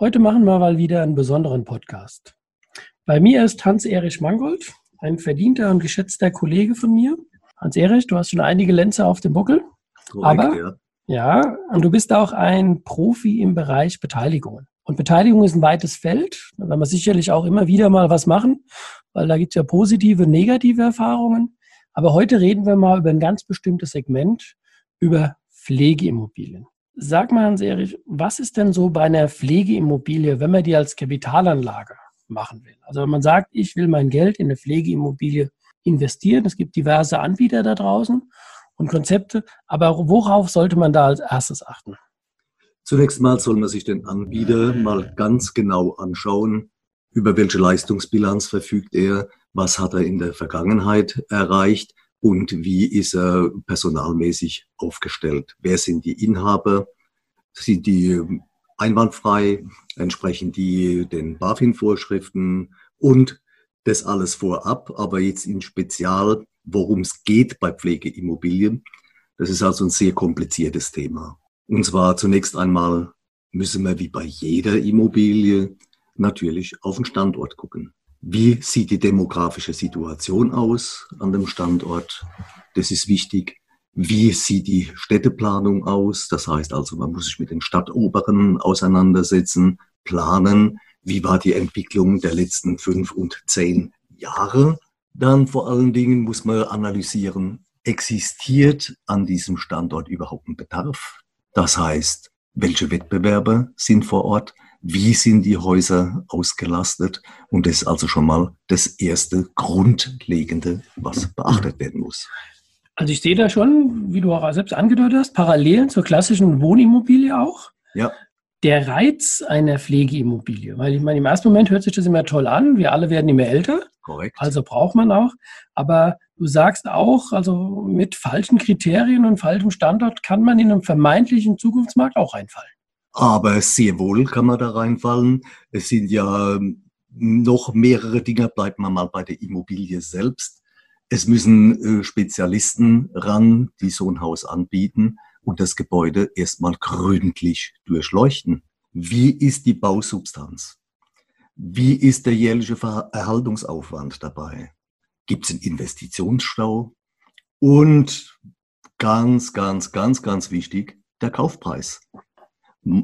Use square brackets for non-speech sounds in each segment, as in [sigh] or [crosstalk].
Heute machen wir mal wieder einen besonderen Podcast. Bei mir ist Hans-Erich Mangold, ein verdienter und geschätzter Kollege von mir. Hans-Erich, du hast schon einige Lenzer auf dem Buckel. Korrekt, aber ja. ja, und du bist auch ein Profi im Bereich Beteiligungen. Und Beteiligung ist ein weites Feld. Da werden wir sicherlich auch immer wieder mal was machen, weil da gibt es ja positive, negative Erfahrungen. Aber heute reden wir mal über ein ganz bestimmtes Segment, über Pflegeimmobilien. Sag mal, Hans-Erich, was ist denn so bei einer Pflegeimmobilie, wenn man die als Kapitalanlage machen will? Also wenn man sagt, ich will mein Geld in eine Pflegeimmobilie investieren, es gibt diverse Anbieter da draußen und Konzepte, aber worauf sollte man da als erstes achten? Zunächst mal soll man sich den Anbieter mal ganz genau anschauen, über welche Leistungsbilanz verfügt er, was hat er in der Vergangenheit erreicht und wie ist er personalmäßig aufgestellt? Wer sind die Inhaber? Sind die einwandfrei? Entsprechen die den BaFin-Vorschriften? Und das alles vorab, aber jetzt in Spezial, worum es geht bei Pflegeimmobilien. Das ist also ein sehr kompliziertes Thema. Und zwar zunächst einmal müssen wir wie bei jeder Immobilie natürlich auf den Standort gucken. Wie sieht die demografische Situation aus an dem Standort? Das ist wichtig. Wie sieht die Städteplanung aus? Das heißt also, man muss sich mit den Stadtoberen auseinandersetzen, planen. Wie war die Entwicklung der letzten fünf und zehn Jahre? Dann vor allen Dingen muss man analysieren, existiert an diesem Standort überhaupt ein Bedarf? Das heißt, welche Wettbewerber sind vor Ort? Wie sind die Häuser ausgelastet. Und das ist also schon mal das erste Grundlegende, was beachtet werden muss. Also ich sehe da schon, wie du auch selbst angedeutet hast, Parallelen zur klassischen Wohnimmobilie auch. Ja. Der Reiz einer Pflegeimmobilie, weil ich meine, im ersten Moment hört sich das immer toll an, wir alle werden immer älter. Korrekt. Also braucht man auch. Aber du sagst auch, also mit falschen Kriterien und falschem Standort kann man in einem vermeintlichen Zukunftsmarkt auch reinfallen. Aber sehr wohl kann man da reinfallen. Es sind ja ähm, noch mehrere Dinge, bleibt man mal bei der Immobilie selbst. Es müssen äh, Spezialisten ran, die so ein Haus anbieten und das Gebäude erstmal gründlich durchleuchten. Wie ist die Bausubstanz? Wie ist der jährliche Erhaltungsaufwand dabei? Gibt es einen Investitionsstau? Und ganz, ganz, ganz, ganz wichtig, der Kaufpreis.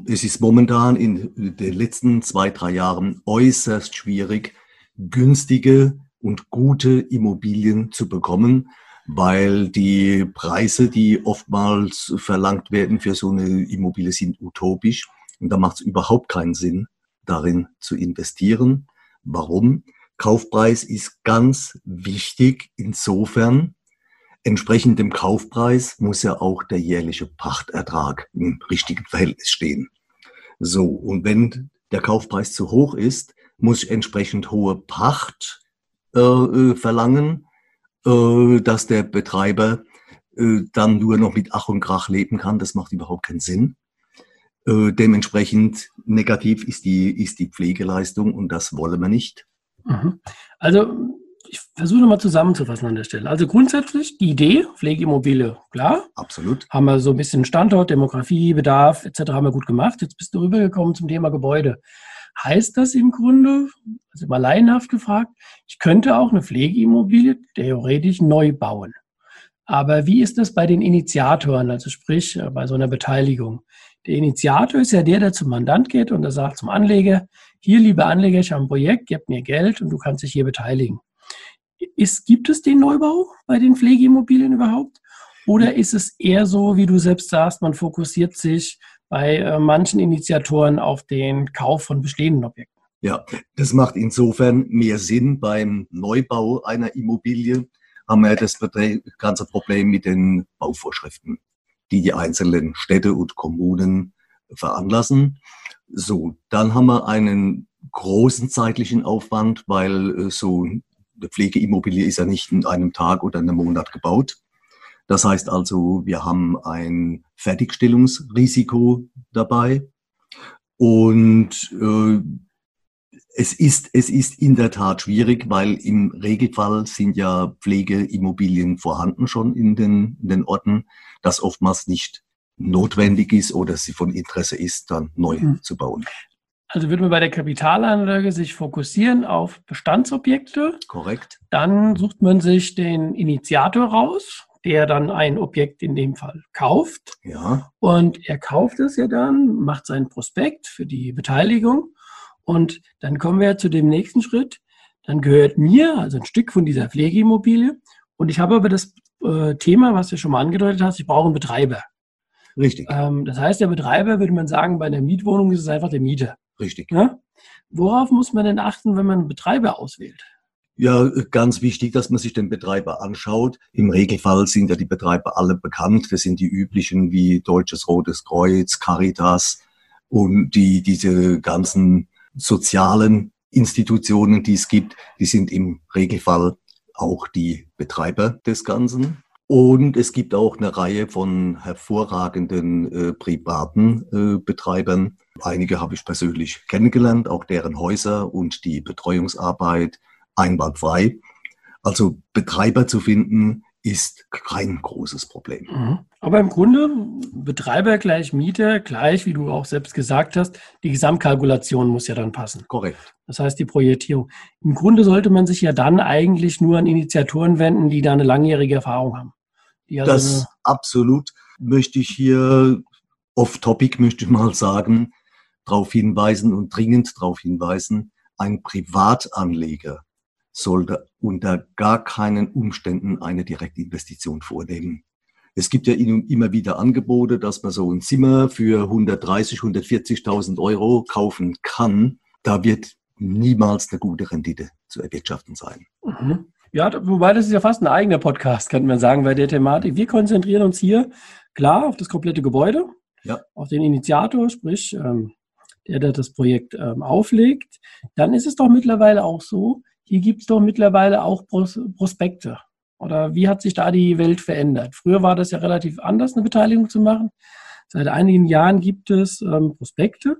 Es ist momentan in den letzten zwei, drei Jahren äußerst schwierig, günstige und gute Immobilien zu bekommen, weil die Preise, die oftmals verlangt werden für so eine Immobilie, sind utopisch. Und da macht es überhaupt keinen Sinn, darin zu investieren. Warum? Kaufpreis ist ganz wichtig insofern, Entsprechend dem Kaufpreis muss ja auch der jährliche Pachtertrag im richtigen Verhältnis stehen. So, und wenn der Kaufpreis zu hoch ist, muss ich entsprechend hohe Pacht äh, äh, verlangen, äh, dass der Betreiber äh, dann nur noch mit Ach und Krach leben kann. Das macht überhaupt keinen Sinn. Äh, dementsprechend negativ ist die, ist die Pflegeleistung und das wollen wir nicht. Mhm. Also ich versuche nochmal zusammenzufassen an der Stelle. Also grundsätzlich die Idee, Pflegeimmobilie, klar. Absolut. Haben wir so ein bisschen Standort, Demografie, Bedarf etc. haben wir gut gemacht. Jetzt bist du rübergekommen zum Thema Gebäude. Heißt das im Grunde, also mal laienhaft gefragt, ich könnte auch eine Pflegeimmobilie theoretisch neu bauen. Aber wie ist das bei den Initiatoren, also sprich äh, bei so einer Beteiligung? Der Initiator ist ja der, der zum Mandant geht und der sagt zum Anleger, hier, liebe Anleger, ich habe ein Projekt, gib mir Geld und du kannst dich hier beteiligen. Ist, gibt es den Neubau bei den Pflegeimmobilien überhaupt? Oder ist es eher so, wie du selbst sagst, man fokussiert sich bei äh, manchen Initiatoren auf den Kauf von bestehenden Objekten? Ja, das macht insofern mehr Sinn. Beim Neubau einer Immobilie haben wir das ganze Problem mit den Bauvorschriften, die die einzelnen Städte und Kommunen veranlassen. So, dann haben wir einen großen zeitlichen Aufwand, weil äh, so eine Pflegeimmobilie ist ja nicht in einem Tag oder einem Monat gebaut. Das heißt also, wir haben ein Fertigstellungsrisiko dabei und äh, es ist, es ist in der Tat schwierig, weil im Regelfall sind ja Pflegeimmobilien vorhanden schon in den, in den Orten, das oftmals nicht notwendig ist oder sie von Interesse ist, dann neu mhm. zu bauen. Also würde man bei der Kapitalanlage sich fokussieren auf Bestandsobjekte. Korrekt. Dann sucht man sich den Initiator raus, der dann ein Objekt in dem Fall kauft. Ja. Und er kauft es ja dann, macht seinen Prospekt für die Beteiligung. Und dann kommen wir zu dem nächsten Schritt. Dann gehört mir, also ein Stück von dieser Pflegeimmobilie. Und ich habe aber das äh, Thema, was du schon mal angedeutet hast, ich brauche einen Betreiber. Richtig. Ähm, das heißt, der Betreiber, würde man sagen, bei einer Mietwohnung ist es einfach der Mieter. Richtig. Ja? Worauf muss man denn achten, wenn man einen Betreiber auswählt? Ja, ganz wichtig, dass man sich den Betreiber anschaut. Im Regelfall sind ja die Betreiber alle bekannt. Das sind die üblichen wie Deutsches Rotes Kreuz, Caritas und die, diese ganzen sozialen Institutionen, die es gibt, die sind im Regelfall auch die Betreiber des Ganzen. Und es gibt auch eine Reihe von hervorragenden äh, privaten äh, Betreibern. Einige habe ich persönlich kennengelernt, auch deren Häuser und die Betreuungsarbeit einwandfrei. Also Betreiber zu finden, ist kein großes Problem. Mhm. Aber im Grunde Betreiber gleich Mieter gleich, wie du auch selbst gesagt hast, die Gesamtkalkulation muss ja dann passen. Korrekt. Das heißt die Projektierung. Im Grunde sollte man sich ja dann eigentlich nur an Initiatoren wenden, die da eine langjährige Erfahrung haben. Also das absolut möchte ich hier off-topic möchte ich mal sagen, darauf hinweisen und dringend darauf hinweisen, ein Privatanleger sollte unter gar keinen Umständen eine Direktinvestition vornehmen. Es gibt ja immer wieder Angebote, dass man so ein Zimmer für 130, 140.000 Euro kaufen kann. Da wird niemals eine gute Rendite zu erwirtschaften sein. Mhm. Ja, wobei das ist ja fast ein eigener Podcast, könnte man sagen, bei der Thematik. Wir konzentrieren uns hier klar auf das komplette Gebäude, ja. auf den Initiator, sprich, ähm, der, der das Projekt ähm, auflegt. Dann ist es doch mittlerweile auch so, hier gibt es doch mittlerweile auch Pros Prospekte. Oder wie hat sich da die Welt verändert? Früher war das ja relativ anders, eine Beteiligung zu machen. Seit einigen Jahren gibt es ähm, Prospekte.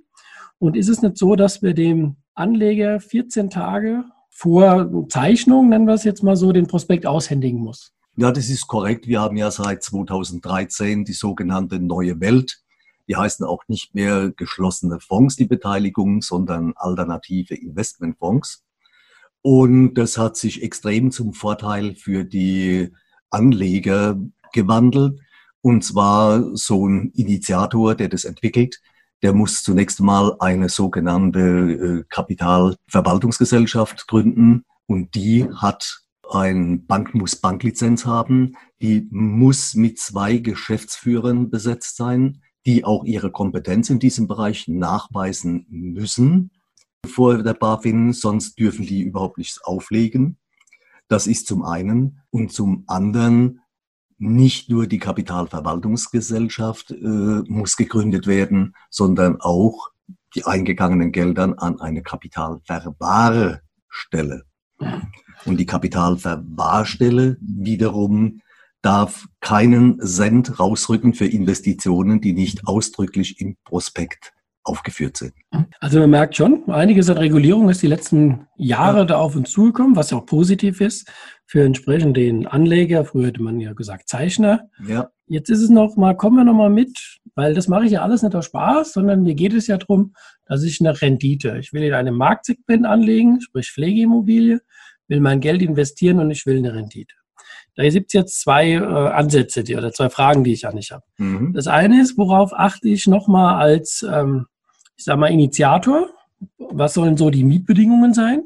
Und ist es nicht so, dass wir dem Anleger 14 Tage vor Zeichnung, nennen wir es jetzt mal so, den Prospekt aushändigen muss? Ja, das ist korrekt. Wir haben ja seit 2013 die sogenannte neue Welt. Die heißen auch nicht mehr geschlossene Fonds, die Beteiligung, sondern alternative Investmentfonds. Und das hat sich extrem zum Vorteil für die Anleger gewandelt. Und zwar so ein Initiator, der das entwickelt, der muss zunächst mal eine sogenannte äh, Kapitalverwaltungsgesellschaft gründen. Und die hat ein Bank muss Banklizenz haben, die muss mit zwei Geschäftsführern besetzt sein, die auch ihre Kompetenz in diesem Bereich nachweisen müssen vor der BaFin, sonst dürfen die überhaupt nichts auflegen. Das ist zum einen. Und zum anderen, nicht nur die Kapitalverwaltungsgesellschaft äh, muss gegründet werden, sondern auch die eingegangenen Geldern an eine Kapitalverwahrstelle. Und die Kapitalverwahrstelle wiederum darf keinen Cent rausrücken für Investitionen, die nicht ausdrücklich im Prospekt aufgeführt sind. Also man merkt schon, einiges an Regulierung ist die letzten Jahre ja. da auf uns zugekommen, was ja auch positiv ist für entsprechend den Anleger. Früher hätte man ja gesagt Zeichner. Ja. Jetzt ist es noch mal, kommen wir noch mal mit, weil das mache ich ja alles nicht aus Spaß, sondern mir geht es ja darum, dass ich eine Rendite, ich will in einem Marktsegment anlegen, sprich Pflegeimmobilie, will mein Geld investieren und ich will eine Rendite. Da gibt es jetzt zwei äh, Ansätze die, oder zwei Fragen, die ich an dich habe. Mhm. Das eine ist, worauf achte ich nochmal als, ähm, ich sage mal, Initiator? Was sollen so die Mietbedingungen sein?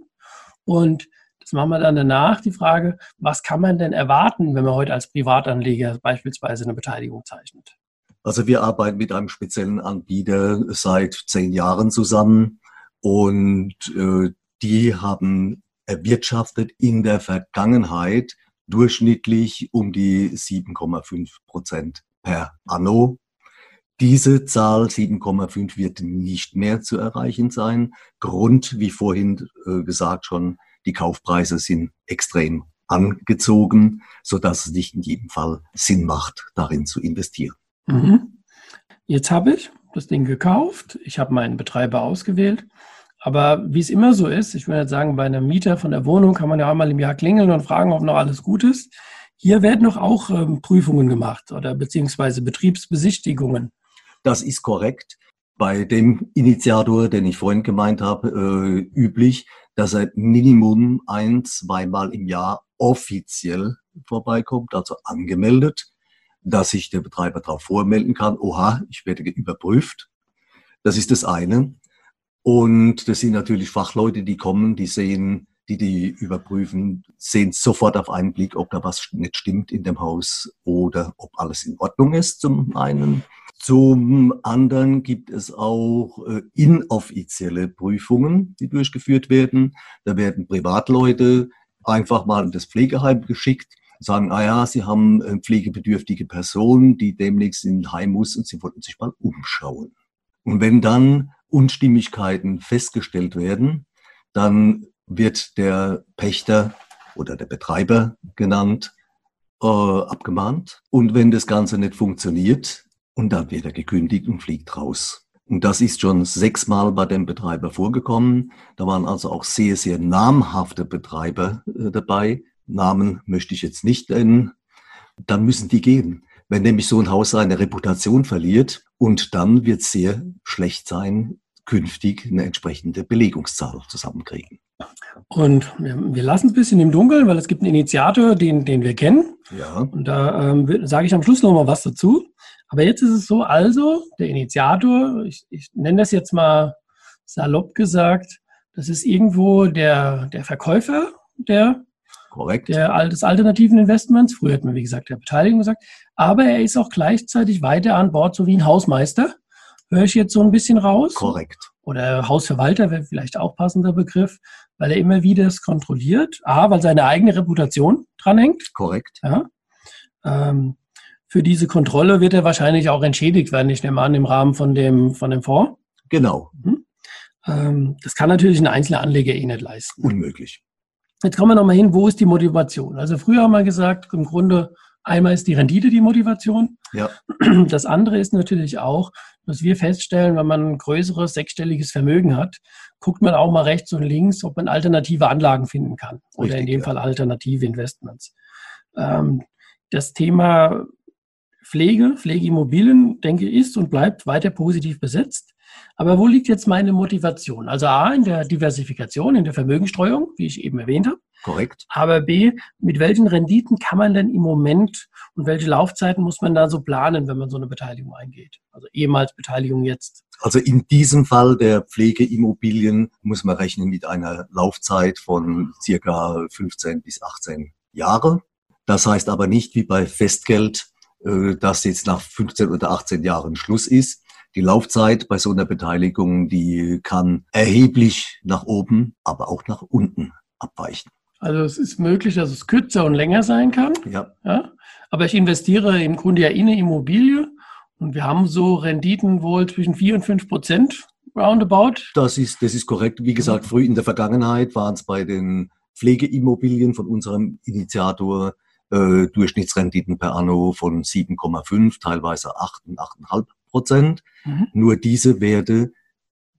Und das machen wir dann danach, die Frage, was kann man denn erwarten, wenn man heute als Privatanleger beispielsweise eine Beteiligung zeichnet? Also wir arbeiten mit einem speziellen Anbieter seit zehn Jahren zusammen und äh, die haben erwirtschaftet in der Vergangenheit durchschnittlich um die 7,5 Prozent per anno. Diese Zahl 7,5 wird nicht mehr zu erreichen sein. Grund, wie vorhin äh, gesagt schon, die Kaufpreise sind extrem angezogen, so dass es nicht in jedem Fall Sinn macht, darin zu investieren. Mhm. Jetzt habe ich das Ding gekauft, ich habe meinen Betreiber ausgewählt, aber wie es immer so ist, ich würde jetzt sagen, bei einem Mieter von der Wohnung kann man ja einmal im Jahr klingeln und fragen, ob noch alles gut ist. Hier werden doch auch ähm, Prüfungen gemacht oder beziehungsweise Betriebsbesichtigungen. Das ist korrekt. Bei dem Initiator, den ich vorhin gemeint habe, äh, üblich, dass er Minimum ein, zweimal im Jahr offiziell vorbeikommt, also angemeldet, dass sich der Betreiber darauf vormelden kann, oha, ich werde überprüft. Das ist das eine. Und das sind natürlich Fachleute, die kommen, die sehen, die die überprüfen, sehen sofort auf einen Blick, ob da was nicht stimmt in dem Haus oder ob alles in Ordnung ist zum einen. Zum anderen gibt es auch äh, inoffizielle Prüfungen, die durchgeführt werden. Da werden Privatleute einfach mal in das Pflegeheim geschickt, sagen, ah ja, sie haben pflegebedürftige Person, die demnächst in Heim muss und sie wollten sich mal umschauen. Und wenn dann Unstimmigkeiten festgestellt werden, dann wird der Pächter oder der Betreiber genannt, äh, abgemahnt. Und wenn das Ganze nicht funktioniert, und dann wird er gekündigt und fliegt raus. Und das ist schon sechsmal bei dem Betreiber vorgekommen. Da waren also auch sehr, sehr namhafte Betreiber äh, dabei. Namen möchte ich jetzt nicht nennen. Dann müssen die gehen. Wenn nämlich so ein Haus seine Reputation verliert und dann wird es sehr schlecht sein, künftig eine entsprechende Belegungszahl zusammenkriegen. Und wir, lassen es ein bisschen im Dunkeln, weil es gibt einen Initiator, den, den wir kennen. Ja. Und da ähm, sage ich am Schluss nochmal was dazu. Aber jetzt ist es so, also der Initiator, ich, ich nenne das jetzt mal salopp gesagt, das ist irgendwo der, der Verkäufer der, Korrekt. der des alternativen Investments. Früher hat man, wie gesagt, der Beteiligung gesagt. Aber er ist auch gleichzeitig weiter an Bord, so wie ein Hausmeister. Höre ich jetzt so ein bisschen raus? Korrekt. Oder Hausverwalter wäre vielleicht auch passender Begriff, weil er immer wieder es kontrolliert. A, weil seine eigene Reputation dranhängt. Korrekt. Ja. Ähm, für diese Kontrolle wird er wahrscheinlich auch entschädigt werden, ich nehme an, im Rahmen von dem, von dem Fonds. Genau. Mhm. Ähm, das kann natürlich ein einzelner Anleger eh nicht leisten. Unmöglich. Jetzt kommen wir nochmal hin, wo ist die Motivation? Also früher haben wir gesagt, im Grunde einmal ist die Rendite die Motivation. Ja. Das andere ist natürlich auch, dass wir feststellen, wenn man ein größeres sechsstelliges Vermögen hat, guckt man auch mal rechts und links, ob man alternative Anlagen finden kann. Oder Richtig, in dem ja. Fall alternative Investments. Ähm, das Thema Pflege, Pflegeimmobilien, denke ich, ist und bleibt weiter positiv besetzt. Aber wo liegt jetzt meine Motivation? Also A, in der Diversifikation, in der Vermögenstreuung, wie ich eben erwähnt habe. Korrekt. Aber B, mit welchen Renditen kann man denn im Moment und welche Laufzeiten muss man da so planen, wenn man so eine Beteiligung eingeht? Also ehemals Beteiligung jetzt. Also in diesem Fall der Pflegeimmobilien muss man rechnen mit einer Laufzeit von circa 15 bis 18 Jahre. Das heißt aber nicht wie bei Festgeld, dass jetzt nach 15 oder 18 Jahren Schluss ist. Die Laufzeit bei so einer Beteiligung, die kann erheblich nach oben, aber auch nach unten abweichen. Also es ist möglich, dass es kürzer und länger sein kann. Ja, Ja? Aber ich investiere im Grunde ja in eine Immobilie und wir haben so Renditen wohl zwischen 4 und 5 Prozent roundabout. das ist, das ist korrekt. Wie gesagt, früh in der Vergangenheit waren es bei den Pflegeimmobilien von unserem Initiator äh, Durchschnittsrenditen per Anno von 7,5, teilweise 8 und 8,5 Prozent. Mhm. Nur diese Werte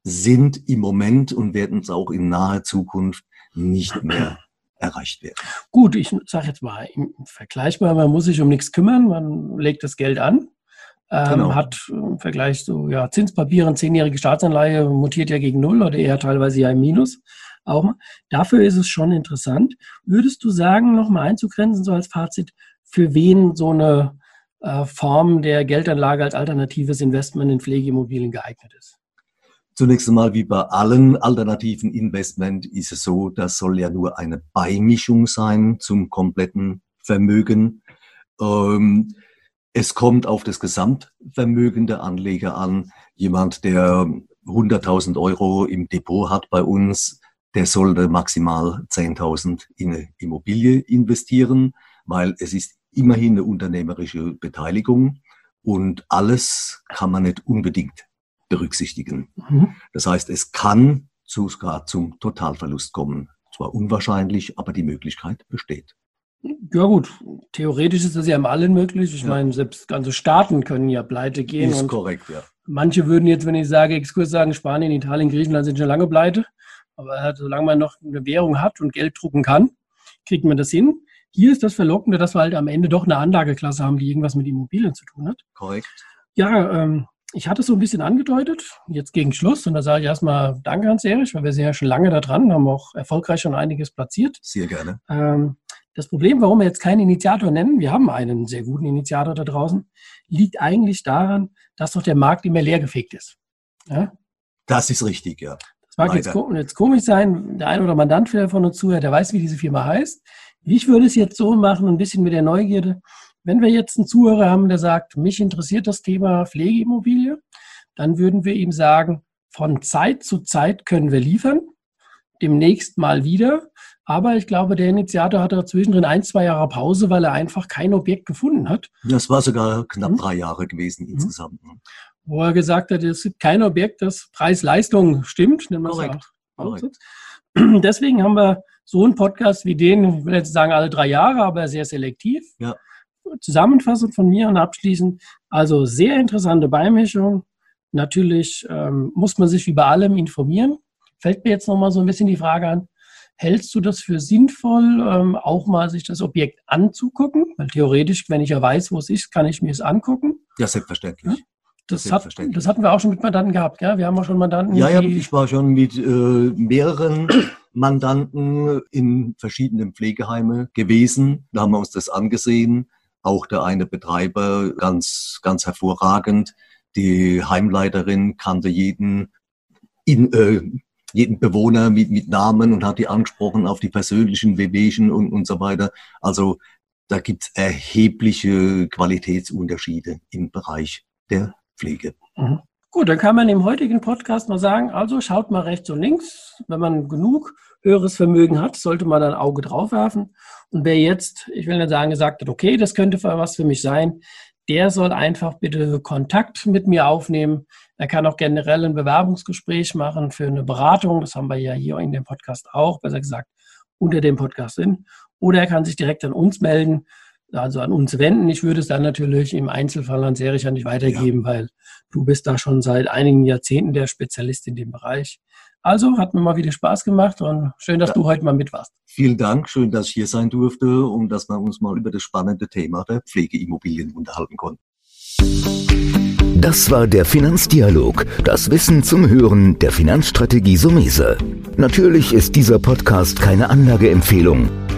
sind im Moment und werden es auch in naher Zukunft nicht mehr [clears throat] erreicht werden. Gut, ich sage jetzt mal, im vergleichbar, man muss sich um nichts kümmern, man legt das Geld an, ähm, Genau. hat im Vergleich zu ja, Zinspapieren, zehnjährige Staatsanleihe, mutiert ja gegen Null oder eher teilweise ja im Minus. Auch. Dafür ist es schon interessant. Würdest du sagen, nochmal einzugrenzen, so als Fazit, für wen so eine äh, Form der Geldanlage als alternatives Investment in Pflegeimmobilien geeignet ist? Zunächst einmal, wie bei allen alternativen Investment, ist es so, das soll ja nur eine Beimischung sein zum kompletten Vermögen. Ähm, es kommt auf das Gesamtvermögen der Anleger an. Jemand, der 100.000 Euro im Depot hat bei uns, der sollte maximal 10.000 in eine Immobilie investieren, weil es ist immerhin eine unternehmerische Beteiligung. und alles kann man nicht unbedingt berücksichtigen. Mhm. Das heißt, es kann sogar zum Totalverlust kommen. Zwar unwahrscheinlich, aber die Möglichkeit besteht. Ja gut, theoretisch ist das ja im Allen möglich. Ich ja. meine, selbst ganze Staaten können ja pleite gehen. Ist korrekt, ja. Manche würden jetzt, wenn ich sage Exkurs sagen, Spanien, Italien, Griechenland sind schon lange pleite. Aber solange man noch eine Währung hat und Geld drucken kann, kriegt man das hin. Hier ist das Verlockende, dass wir halt am Ende doch eine Anlageklasse haben, die irgendwas mit Immobilien zu tun hat. Korrekt. Ja, ähm, ich hatte es so ein bisschen angedeutet, jetzt gegen Schluss. Und da sage ich erstmal Danke, Hans-Erich, weil wir sind ja schon lange da dran, haben auch erfolgreich schon einiges platziert. Sehr gerne. Ähm, das Problem, warum wir jetzt keinen Initiator nennen, wir haben einen sehr guten Initiator da draußen, liegt eigentlich daran, dass doch der Markt immer leergefegt ist. Ja? Das ist richtig, ja. Das mag jetzt, jetzt, komisch sein, der ein oder Mandant von uns zuhört, der weiß, wie diese Firma heißt. Ich würde es jetzt so machen, ein bisschen mit der Neugierde. Wenn wir jetzt einen Zuhörer haben, der sagt, mich interessiert das Thema Pflegeimmobilie, dann würden wir ihm sagen, von Zeit zu Zeit können wir liefern, demnächst mal wieder. Aber ich glaube, der Initiator hatte zwischendrin ein, zwei Jahre Pause, weil er einfach kein Objekt gefunden hat. Das war sogar knapp mhm. drei Jahre gewesen mhm. insgesamt. Wo er gesagt hat, es gibt kein Objekt, das Preis-Leistung stimmt. Korrekt. Korrekt. [clears throat] Deswegen haben wir so einen Podcast wie den, ich will jetzt sagen alle drei Jahre, aber sehr selektiv. Ja. Zusammenfassend von mir und abschließend, also sehr interessante Beimischung. Natürlich ähm, muss man sich wie bei allem informieren. Fällt mir jetzt nochmal so ein bisschen die Frage an, hältst du das für sinnvoll, ähm, auch mal sich das Objekt anzugucken? Weil theoretisch, wenn ich ja weiß, wo es ist, kann ich mir es angucken. Ja, selbstverständlich. Ja? Das, hat, das hatten wir auch schon mit Mandanten gehabt, gell? Wir haben auch schon Mandanten. Ja, ja, ich war schon mit äh, mehreren [clears throat] Mandanten in verschiedenen Pflegeheimen gewesen. Da haben wir uns das angesehen. Auch der eine Betreiber ganz, ganz hervorragend. Die Heimleiterin kannte jeden, in, äh, jeden Bewohner mit, mit Namen und hat die angesprochen auf die persönlichen Wehwehchen und, und so weiter. Also da gibt es erhebliche Qualitätsunterschiede im Bereich der Pflege. Mhm. Gut, dann kann man im heutigen Podcast mal sagen, also schaut mal rechts und links. Wenn man genug höheres Vermögen hat, sollte man ein Auge drauf werfen. Und wer jetzt, ich will nicht sagen, gesagt hat, okay, das könnte was für mich sein, der soll einfach bitte Kontakt mit mir aufnehmen. Er kann auch generell ein Bewerbungsgespräch machen für eine Beratung. Das haben wir ja hier in dem Podcast auch, besser gesagt, unter dem Podcast sind. Oder er kann sich direkt an uns melden also an uns wenden. Ich würde es dann natürlich im Einzelfall an Serich nicht weitergeben, ja. weil du bist da schon seit einigen Jahrzehnten der Spezialist in dem Bereich. Also hat mir mal wieder Spaß gemacht und schön, dass ja. du heute mal mit warst. Vielen Dank, schön, dass ich hier sein durfte und dass wir uns mal über das spannende Thema der Pflegeimmobilien unterhalten konnten. Das war der Finanzdialog, das Wissen zum Hören der Finanzstrategie Sumese. Natürlich ist dieser Podcast keine Anlageempfehlung.